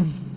Mm-hmm.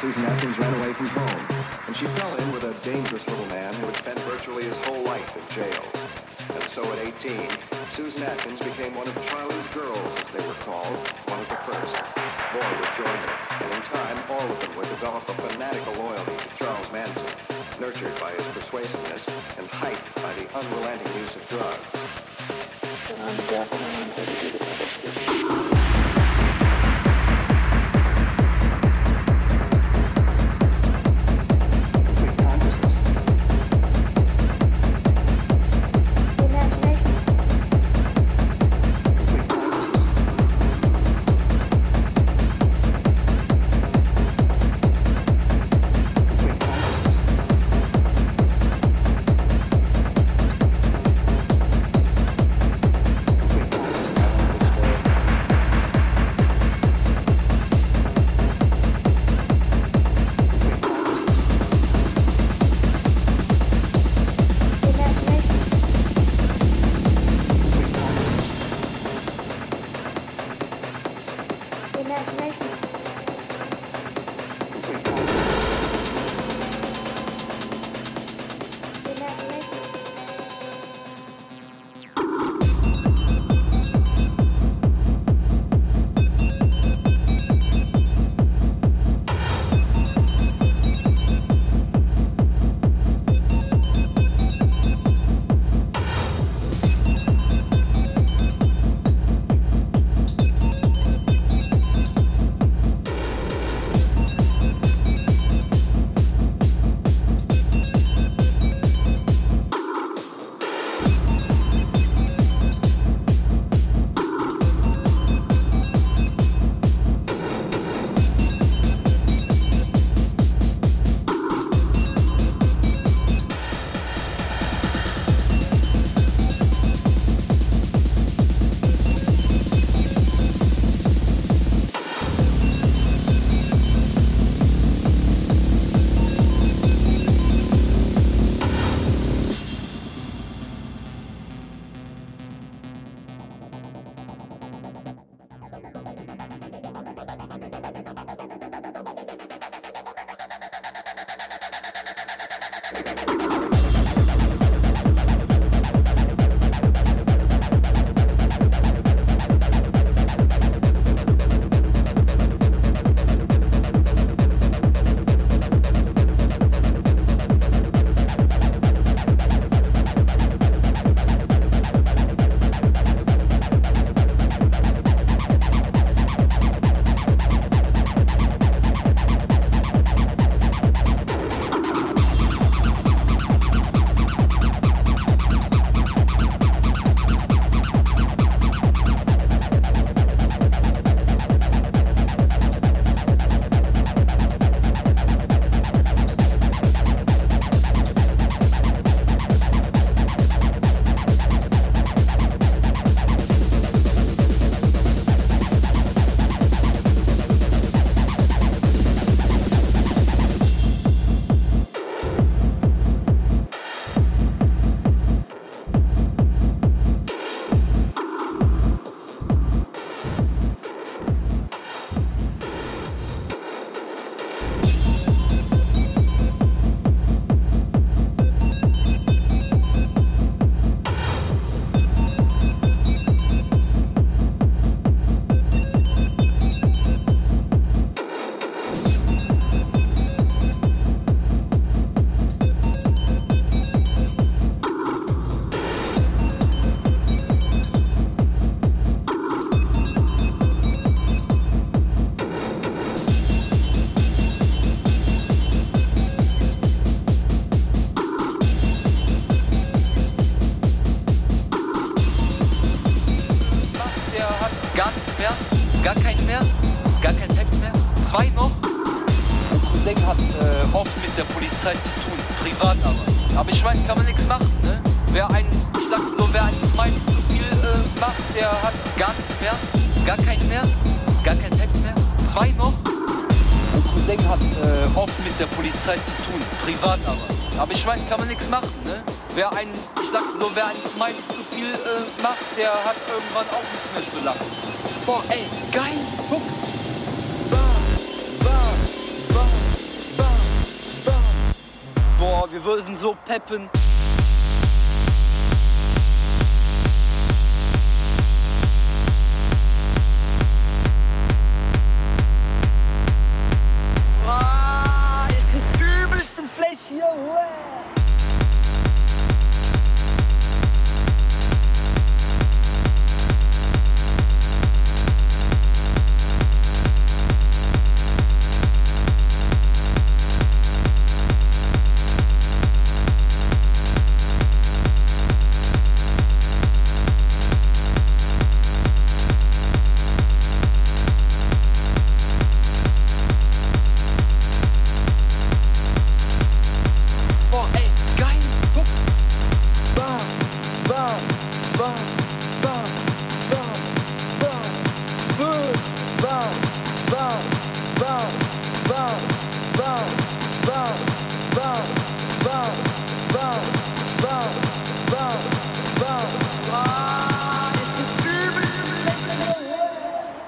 Susan Atkins ran away from home, and she fell in with a dangerous little man who had spent virtually his whole life in jail. And so at 18, Susan Atkins became one of Charlie's girls, as they were called, one of the first. More would join her, and in time, all of them would develop a fanatical loyalty to Charles Manson, nurtured by his persuasiveness and hyped by the unrelenting use of drugs. I'm I'm here to do the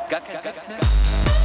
Gar kein Platz mehr.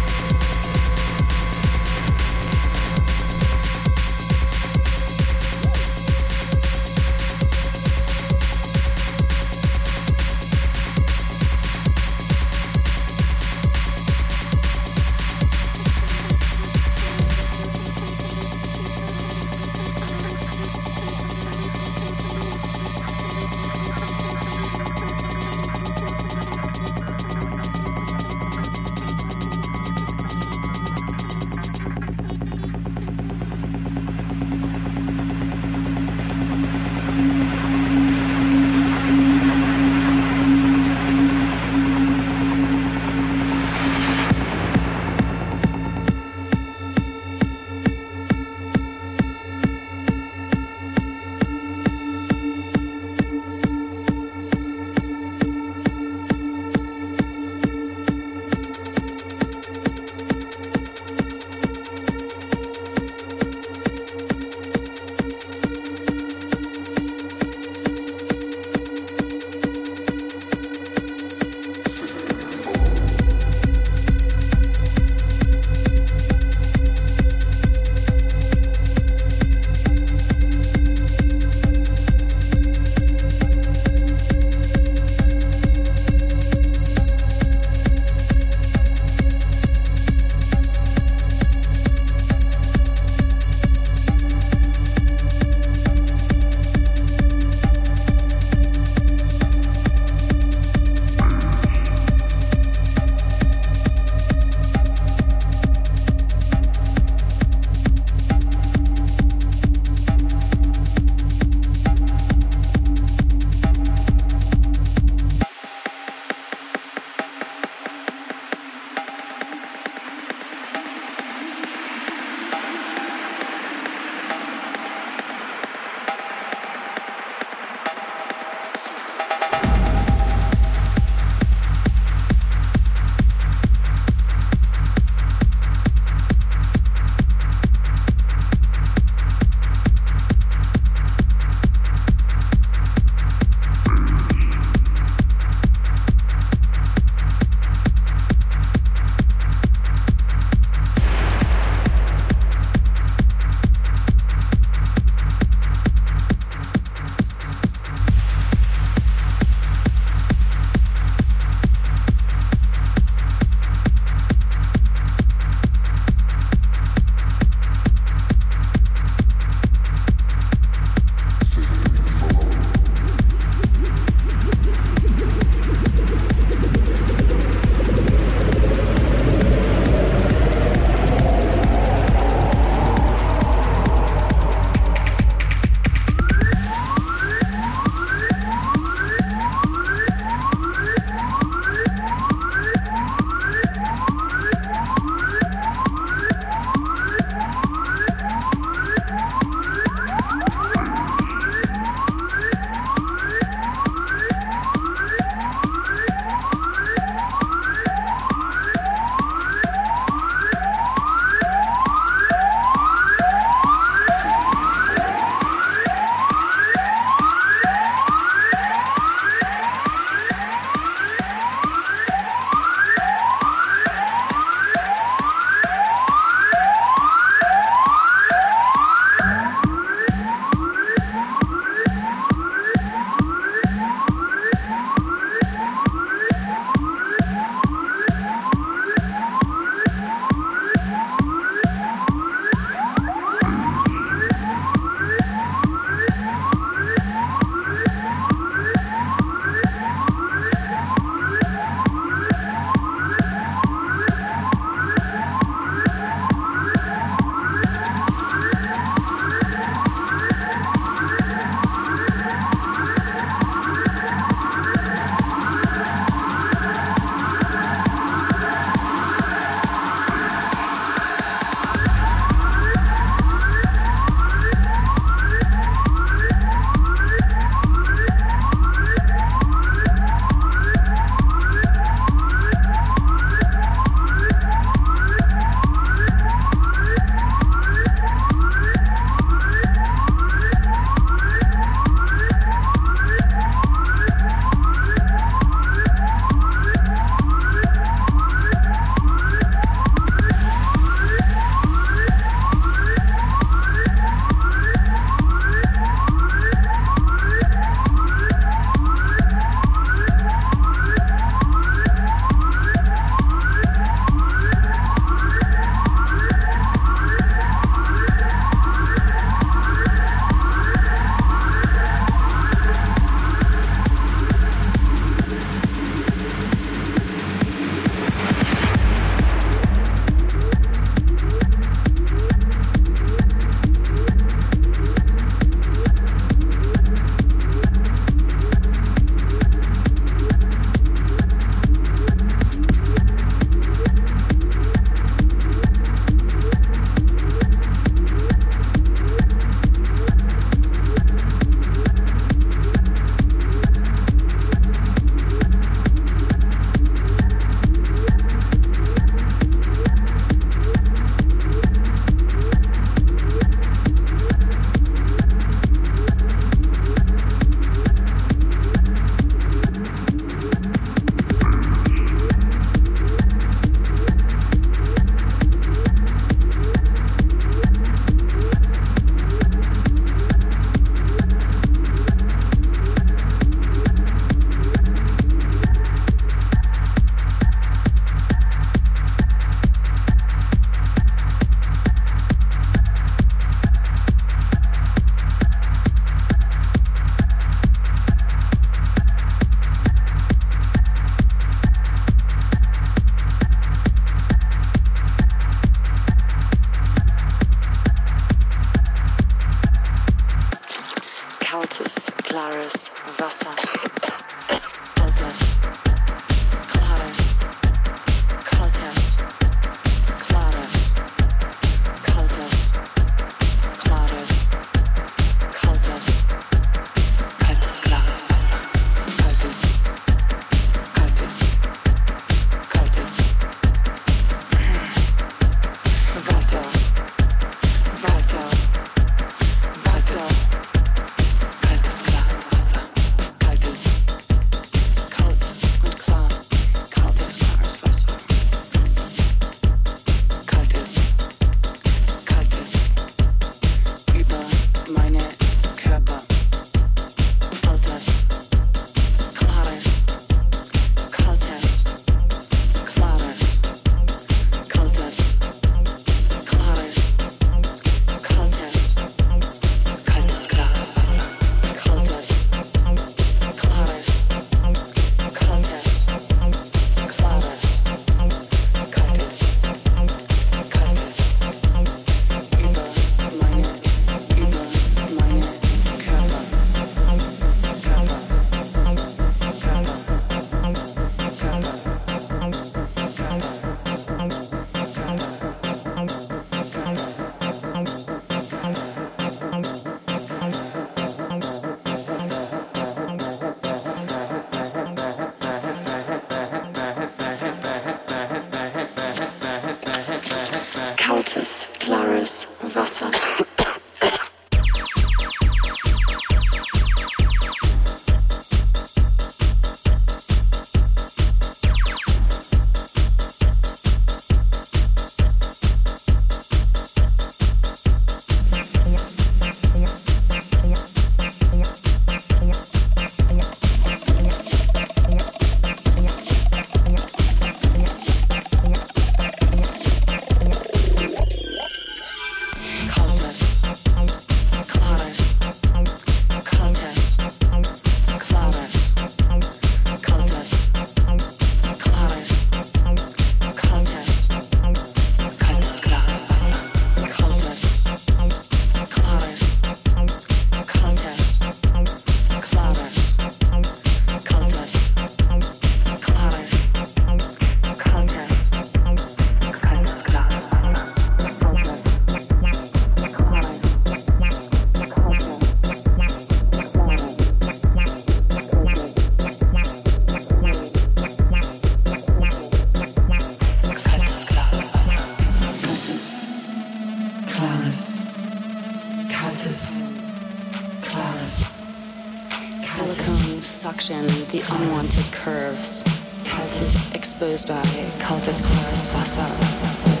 Exposed by Kaltes klares Wasser.